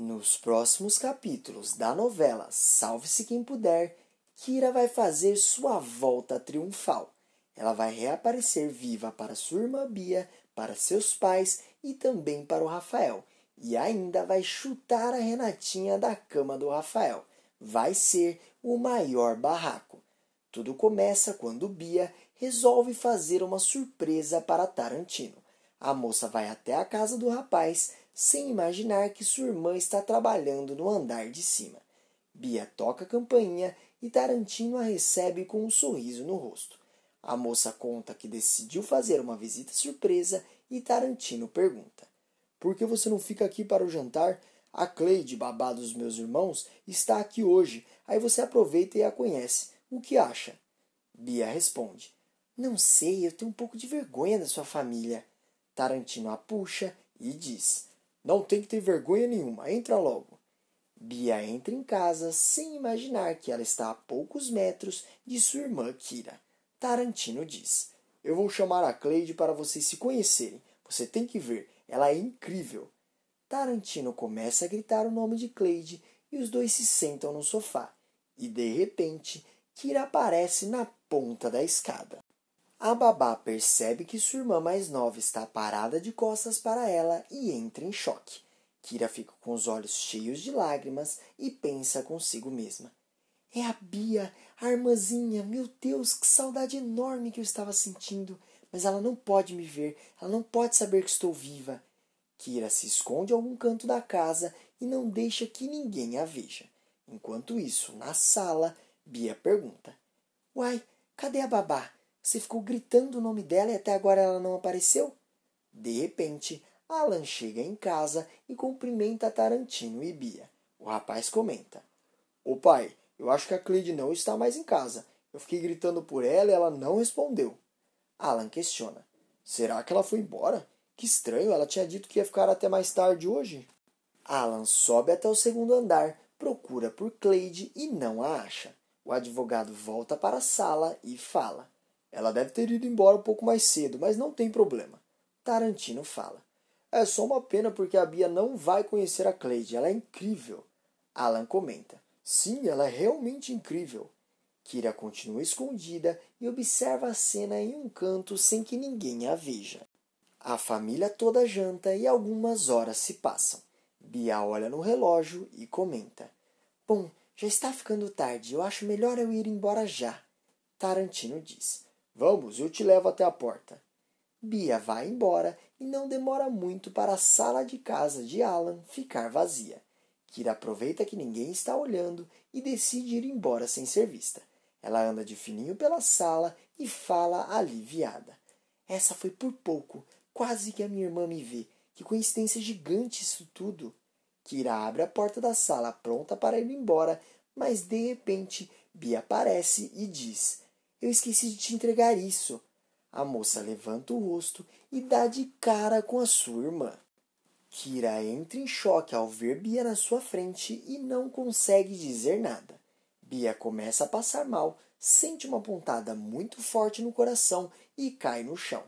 Nos próximos capítulos da novela Salve-se Quem Puder, Kira vai fazer sua volta triunfal. Ela vai reaparecer viva para sua irmã Bia, para seus pais e também para o Rafael. E ainda vai chutar a Renatinha da cama do Rafael. Vai ser o maior barraco. Tudo começa quando Bia resolve fazer uma surpresa para Tarantino. A moça vai até a casa do rapaz sem imaginar que sua irmã está trabalhando no andar de cima. Bia toca a campainha e Tarantino a recebe com um sorriso no rosto. A moça conta que decidiu fazer uma visita surpresa e Tarantino pergunta: Por que você não fica aqui para o jantar? A Cleide, babá dos meus irmãos, está aqui hoje. Aí você aproveita e a conhece. O que acha? Bia responde: Não sei, eu tenho um pouco de vergonha da sua família. Tarantino a puxa e diz: não tem que ter vergonha nenhuma, entra logo. Bia entra em casa sem imaginar que ela está a poucos metros de sua irmã Kira. Tarantino diz: Eu vou chamar a Cleide para vocês se conhecerem. Você tem que ver, ela é incrível. Tarantino começa a gritar o nome de Cleide e os dois se sentam no sofá. E de repente, Kira aparece na ponta da escada. A babá percebe que sua irmã mais nova está parada de costas para ela e entra em choque. Kira fica com os olhos cheios de lágrimas e pensa consigo mesma. É a Bia, a irmãzinha. Meu Deus, que saudade enorme que eu estava sentindo. Mas ela não pode me ver, ela não pode saber que estou viva. Kira se esconde em algum canto da casa e não deixa que ninguém a veja. Enquanto isso, na sala, Bia pergunta: Uai, cadê a babá? Você ficou gritando o nome dela e até agora ela não apareceu? De repente, Alan chega em casa e cumprimenta Tarantino e Bia. O rapaz comenta: Ô pai, eu acho que a Cleide não está mais em casa. Eu fiquei gritando por ela e ela não respondeu. Alan questiona: Será que ela foi embora? Que estranho, ela tinha dito que ia ficar até mais tarde hoje. Alan sobe até o segundo andar, procura por Cleide e não a acha. O advogado volta para a sala e fala: ela deve ter ido embora um pouco mais cedo, mas não tem problema. Tarantino fala. É só uma pena porque a Bia não vai conhecer a Cleide. Ela é incrível. Alan comenta. Sim, ela é realmente incrível. Kira continua escondida e observa a cena em um canto sem que ninguém a veja. A família toda janta e algumas horas se passam. Bia olha no relógio e comenta: Bom, já está ficando tarde. Eu acho melhor eu ir embora já. Tarantino diz: Vamos, eu te levo até a porta. Bia vai embora e não demora muito para a sala de casa de Alan ficar vazia. Kira aproveita que ninguém está olhando e decide ir embora sem ser vista. Ela anda de fininho pela sala e fala aliviada. Essa foi por pouco, quase que a minha irmã me vê. Que coincidência gigante isso tudo. Kira abre a porta da sala pronta para ir embora, mas de repente Bia aparece e diz: eu esqueci de te entregar isso. A moça levanta o rosto e dá de cara com a sua irmã. Kira entra em choque ao ver Bia na sua frente e não consegue dizer nada. Bia começa a passar mal, sente uma pontada muito forte no coração e cai no chão.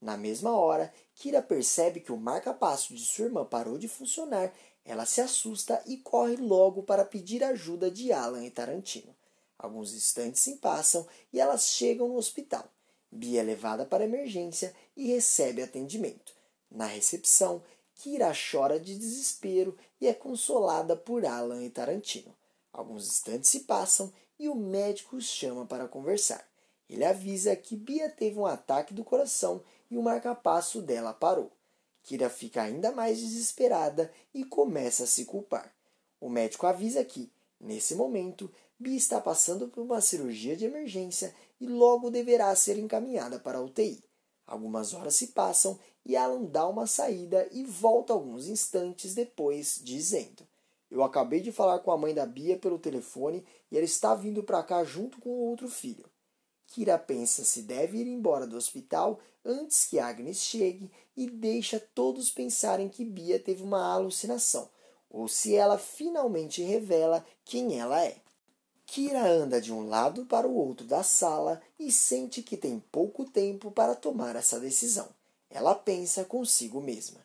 Na mesma hora, Kira percebe que o marca-passo de sua irmã parou de funcionar. Ela se assusta e corre logo para pedir ajuda de Alan e Tarantino. Alguns instantes se passam e elas chegam no hospital. Bia é levada para emergência e recebe atendimento. Na recepção, Kira chora de desespero e é consolada por Alan e Tarantino. Alguns instantes se passam e o médico os chama para conversar. Ele avisa que Bia teve um ataque do coração e o marcapasso dela parou. Kira fica ainda mais desesperada e começa a se culpar. O médico avisa que, nesse momento, Bia está passando por uma cirurgia de emergência e logo deverá ser encaminhada para a UTI. Algumas horas se passam e Alan dá uma saída e volta alguns instantes depois, dizendo: Eu acabei de falar com a mãe da Bia pelo telefone e ela está vindo para cá junto com o outro filho. Kira pensa se deve ir embora do hospital antes que Agnes chegue e deixa todos pensarem que Bia teve uma alucinação, ou se ela finalmente revela quem ela é. Kira anda de um lado para o outro da sala e sente que tem pouco tempo para tomar essa decisão. Ela pensa consigo mesma.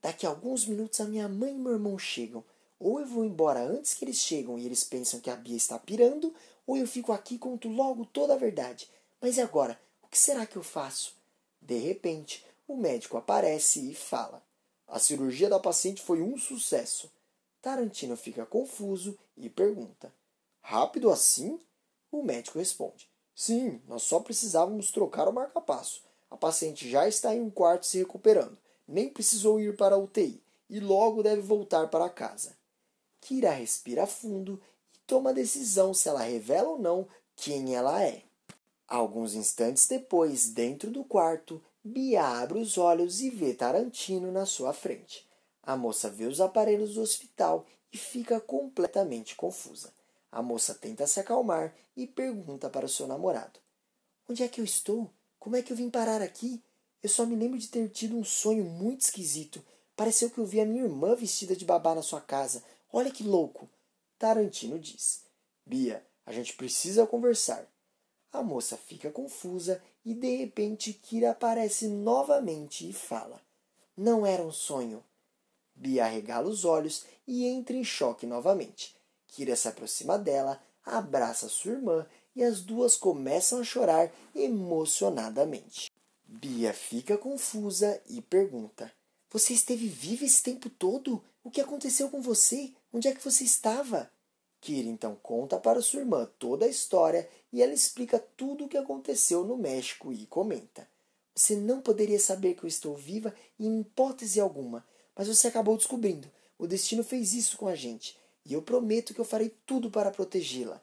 Daqui a alguns minutos a minha mãe e meu irmão chegam. Ou eu vou embora antes que eles chegam e eles pensam que a Bia está pirando, ou eu fico aqui e conto logo toda a verdade. Mas e agora? O que será que eu faço? De repente, o médico aparece e fala: A cirurgia da paciente foi um sucesso. Tarantino fica confuso e pergunta: Rápido assim? O médico responde: Sim, nós só precisávamos trocar o marca-passo. A paciente já está em um quarto se recuperando. Nem precisou ir para a UTI e logo deve voltar para casa. Kira respira fundo e toma a decisão se ela revela ou não quem ela é. Alguns instantes depois, dentro do quarto, Bia abre os olhos e vê Tarantino na sua frente. A moça vê os aparelhos do hospital e fica completamente confusa. A moça tenta se acalmar e pergunta para o seu namorado: Onde é que eu estou? Como é que eu vim parar aqui? Eu só me lembro de ter tido um sonho muito esquisito. Pareceu que eu vi a minha irmã vestida de babá na sua casa. Olha que louco! Tarantino diz: Bia, a gente precisa conversar. A moça fica confusa e de repente Kira aparece novamente e fala: Não era um sonho. Bia arregala os olhos e entra em choque novamente. Kira se aproxima dela, abraça sua irmã e as duas começam a chorar emocionadamente. Bia fica confusa e pergunta: Você esteve viva esse tempo todo? O que aconteceu com você? Onde é que você estava? Kira então conta para sua irmã toda a história e ela explica tudo o que aconteceu no México e comenta: Você não poderia saber que eu estou viva em hipótese alguma, mas você acabou descobrindo. O destino fez isso com a gente e eu prometo que eu farei tudo para protegê-la.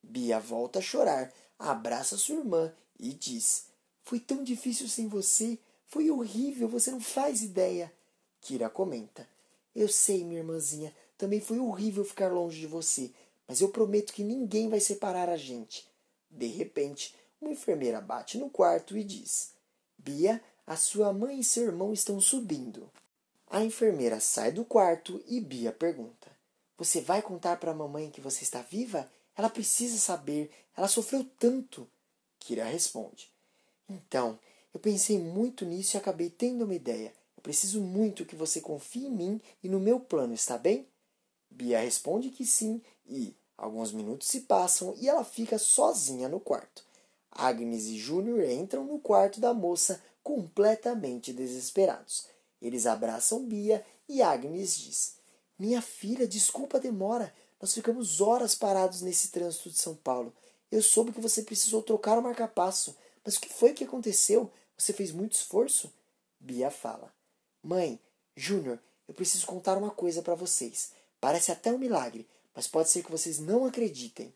Bia volta a chorar, abraça sua irmã e diz: Foi tão difícil sem você, foi horrível, você não faz ideia. Kira comenta: Eu sei, minha irmãzinha, também foi horrível ficar longe de você, mas eu prometo que ninguém vai separar a gente. De repente, uma enfermeira bate no quarto e diz: Bia, a sua mãe e seu irmão estão subindo. A enfermeira sai do quarto e Bia pergunta: você vai contar para a mamãe que você está viva? Ela precisa saber. Ela sofreu tanto. Kira responde: Então, eu pensei muito nisso e acabei tendo uma ideia. Eu preciso muito que você confie em mim e no meu plano, está bem? Bia responde que sim e alguns minutos se passam e ela fica sozinha no quarto. Agnes e Júnior entram no quarto da moça completamente desesperados. Eles abraçam Bia e Agnes diz: minha filha, desculpa a demora. Nós ficamos horas parados nesse trânsito de São Paulo. Eu soube que você precisou trocar o marca-passo. Mas o que foi que aconteceu? Você fez muito esforço? Bia fala. Mãe, Júnior, eu preciso contar uma coisa para vocês. Parece até um milagre, mas pode ser que vocês não acreditem.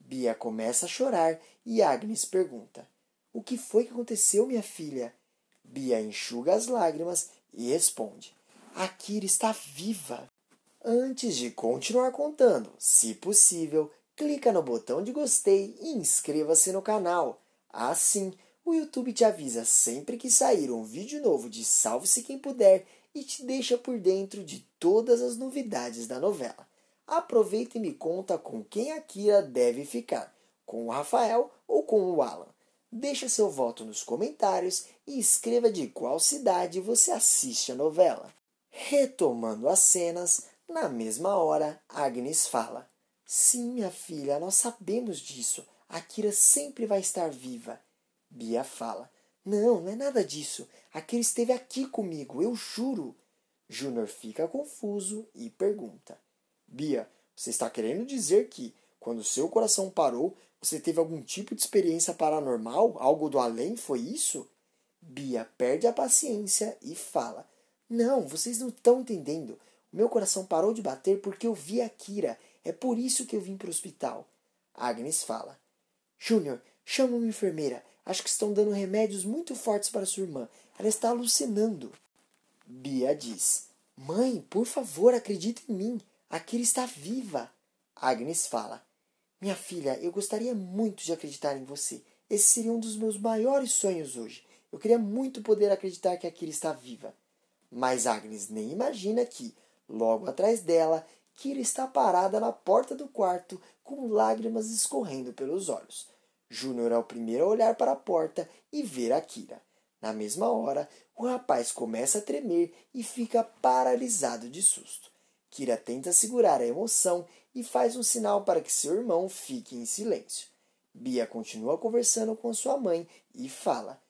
Bia começa a chorar e Agnes pergunta: O que foi que aconteceu, minha filha? Bia enxuga as lágrimas e responde: A Kira está viva. Antes de continuar contando, se possível, clica no botão de gostei e inscreva-se no canal. Assim, o YouTube te avisa sempre que sair um vídeo novo de Salve-se Quem Puder e te deixa por dentro de todas as novidades da novela. Aproveita e me conta com quem a Kira deve ficar, com o Rafael ou com o Alan. Deixa seu voto nos comentários e escreva de qual cidade você assiste a novela. Retomando as cenas, na mesma hora, Agnes fala: Sim, minha filha, nós sabemos disso. A Kira sempre vai estar viva. Bia fala: Não, não é nada disso. A Kira esteve aqui comigo, eu juro. Júnior fica confuso e pergunta: Bia, você está querendo dizer que, quando seu coração parou, você teve algum tipo de experiência paranormal? Algo do além? Foi isso? Bia perde a paciência e fala: Não, vocês não estão entendendo. Meu coração parou de bater porque eu vi a Kira. É por isso que eu vim para o hospital. Agnes fala. Júnior, chama uma enfermeira. Acho que estão dando remédios muito fortes para sua irmã. Ela está alucinando. Bia diz. Mãe, por favor, acredite em mim. A Kira está viva. Agnes fala. Minha filha, eu gostaria muito de acreditar em você. Esse seria um dos meus maiores sonhos hoje. Eu queria muito poder acreditar que a Kira está viva. Mas Agnes nem imagina que, Logo atrás dela, Kira está parada na porta do quarto com lágrimas escorrendo pelos olhos. Júnior é o primeiro a olhar para a porta e ver a Kira. Na mesma hora, o rapaz começa a tremer e fica paralisado de susto. Kira tenta segurar a emoção e faz um sinal para que seu irmão fique em silêncio. Bia continua conversando com sua mãe e fala: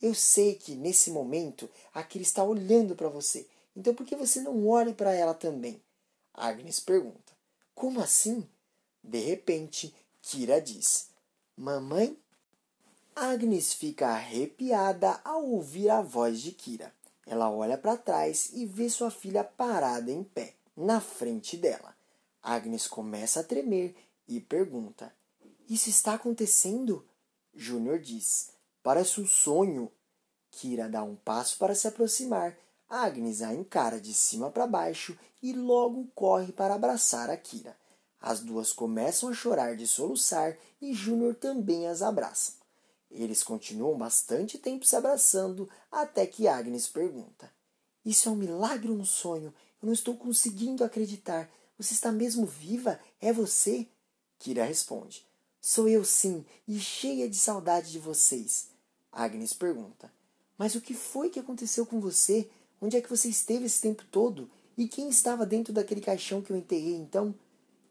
Eu sei que nesse momento a Kira está olhando para você, então por que você não olha para ela também? Agnes pergunta: Como assim? De repente, Kira diz: Mamãe? Agnes fica arrepiada ao ouvir a voz de Kira. Ela olha para trás e vê sua filha parada em pé, na frente dela. Agnes começa a tremer e pergunta: Isso está acontecendo? Júnior diz: Parece um sonho. Kira dá um passo para se aproximar. Agnes a encara de cima para baixo e logo corre para abraçar a Kira. As duas começam a chorar de soluçar e Júnior também as abraça. Eles continuam bastante tempo se abraçando até que Agnes pergunta: Isso é um milagre ou um sonho? Eu não estou conseguindo acreditar. Você está mesmo viva? É você? Kira responde: Sou eu sim, e cheia de saudade de vocês. Agnes pergunta: Mas o que foi que aconteceu com você? Onde é que você esteve esse tempo todo? E quem estava dentro daquele caixão que eu enterrei então?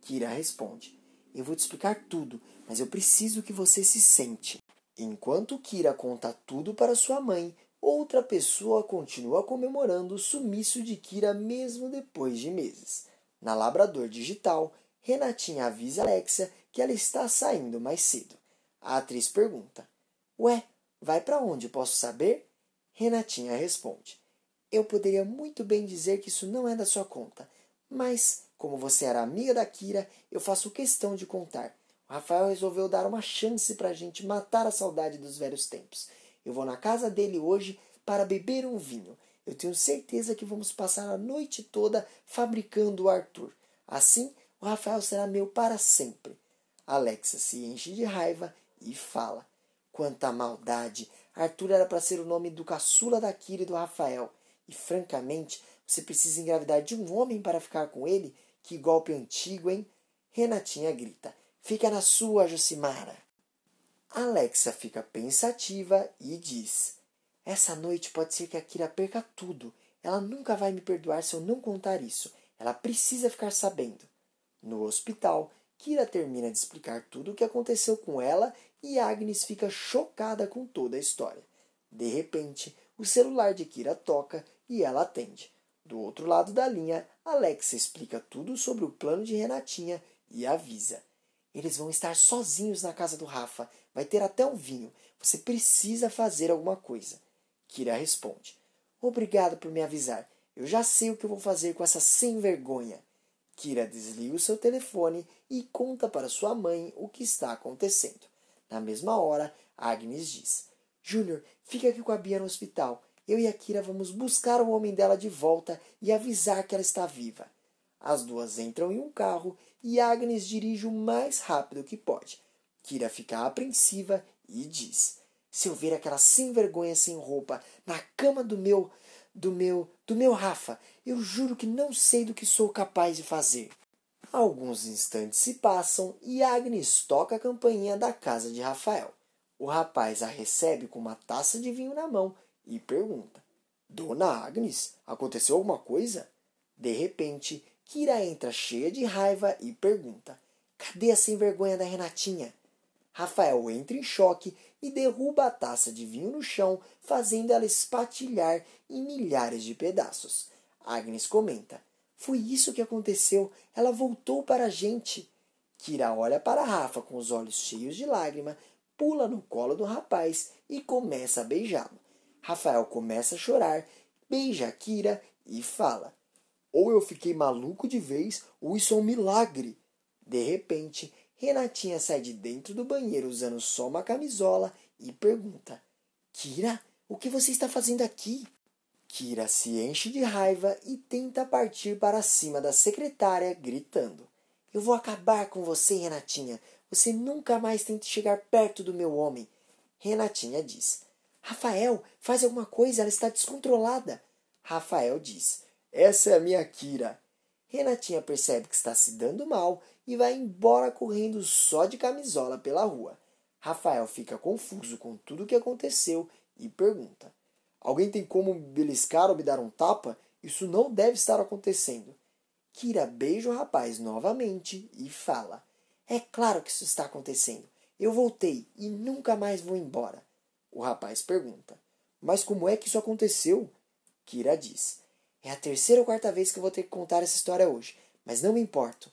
Kira responde: Eu vou te explicar tudo, mas eu preciso que você se sente. Enquanto Kira conta tudo para sua mãe, outra pessoa continua comemorando o sumiço de Kira mesmo depois de meses. Na Labrador Digital, Renatinha avisa Alexia que ela está saindo mais cedo. A atriz pergunta: Ué, vai para onde, posso saber? Renatinha responde: Eu poderia muito bem dizer que isso não é da sua conta, mas, como você era amiga da Kira, eu faço questão de contar. O Rafael resolveu dar uma chance para a gente matar a saudade dos velhos tempos. Eu vou na casa dele hoje para beber um vinho. Eu tenho certeza que vamos passar a noite toda fabricando o Arthur. Assim, o Rafael será meu para sempre. Alexa se enche de raiva e fala: Quanta maldade! Arthur era para ser o nome do caçula da Kira e do Rafael. E francamente, você precisa engravidar de um homem para ficar com ele? Que golpe antigo, hein? Renatinha grita: Fica na sua, Josimara. Alexa fica pensativa e diz: Essa noite pode ser que a Kira perca tudo. Ela nunca vai me perdoar se eu não contar isso. Ela precisa ficar sabendo. No hospital, Kira termina de explicar tudo o que aconteceu com ela e Agnes fica chocada com toda a história. De repente, o celular de Kira toca e ela atende. Do outro lado da linha, Alexa explica tudo sobre o plano de Renatinha e avisa. Eles vão estar sozinhos na casa do Rafa. Vai ter até um vinho. Você precisa fazer alguma coisa. Kira responde: Obrigado por me avisar. Eu já sei o que eu vou fazer com essa sem vergonha. Kira desliga o seu telefone e conta para sua mãe o que está acontecendo. Na mesma hora, Agnes diz: Júnior, fica aqui com a Bia no hospital. Eu e a Kira vamos buscar o homem dela de volta e avisar que ela está viva. As duas entram em um carro e Agnes dirige o mais rápido que pode. Kira fica apreensiva e diz: Se eu ver aquela sem vergonha sem roupa na cama do meu, do meu, do meu Rafa, eu juro que não sei do que sou capaz de fazer. Alguns instantes se passam e Agnes toca a campainha da casa de Rafael. O rapaz a recebe com uma taça de vinho na mão e pergunta: Dona Agnes, aconteceu alguma coisa? De repente, Kira entra cheia de raiva e pergunta: Cadê a sem vergonha da Renatinha? Rafael entra em choque e derruba a taça de vinho no chão, fazendo ela espatilhar em milhares de pedaços. Agnes comenta: Foi isso que aconteceu. Ela voltou para a gente. Kira olha para Rafa com os olhos cheios de lágrima, pula no colo do rapaz e começa a beijá-lo. Rafael começa a chorar, beija Kira e fala: ou eu fiquei maluco de vez, ou isso é um milagre. De repente, Renatinha sai de dentro do banheiro usando só uma camisola e pergunta: Kira, o que você está fazendo aqui? Kira se enche de raiva e tenta partir para cima da secretária, gritando: Eu vou acabar com você, Renatinha. Você nunca mais tente chegar perto do meu homem. Renatinha diz: Rafael, faz alguma coisa, ela está descontrolada. Rafael diz: essa é a minha Kira. Renatinha percebe que está se dando mal e vai embora correndo só de camisola pela rua. Rafael fica confuso com tudo o que aconteceu e pergunta: Alguém tem como me beliscar ou me dar um tapa? Isso não deve estar acontecendo. Kira beija o rapaz novamente e fala: É claro que isso está acontecendo. Eu voltei e nunca mais vou embora. O rapaz pergunta: Mas como é que isso aconteceu? Kira diz: É a terceira ou quarta vez que vou ter que contar essa história hoje, mas não me importo.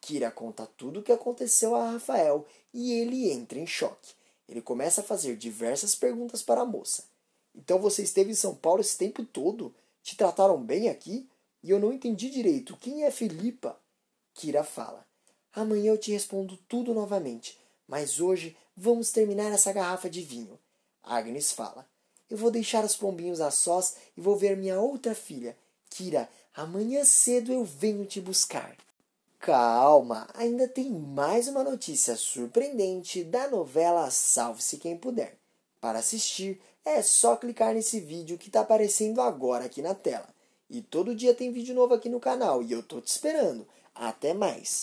Kira conta tudo o que aconteceu a Rafael e ele entra em choque. Ele começa a fazer diversas perguntas para a moça. Então você esteve em São Paulo esse tempo todo? Te trataram bem aqui? E eu não entendi direito. Quem é Filipa? Kira fala. Amanhã eu te respondo tudo novamente, mas hoje vamos terminar essa garrafa de vinho. Agnes fala. Eu vou deixar os pombinhos a sós e vou ver minha outra filha. Kira, amanhã cedo eu venho te buscar. Calma, ainda tem mais uma notícia surpreendente da novela Salve-se Quem Puder. Para assistir, é só clicar nesse vídeo que está aparecendo agora aqui na tela. E todo dia tem vídeo novo aqui no canal e eu tô te esperando. Até mais!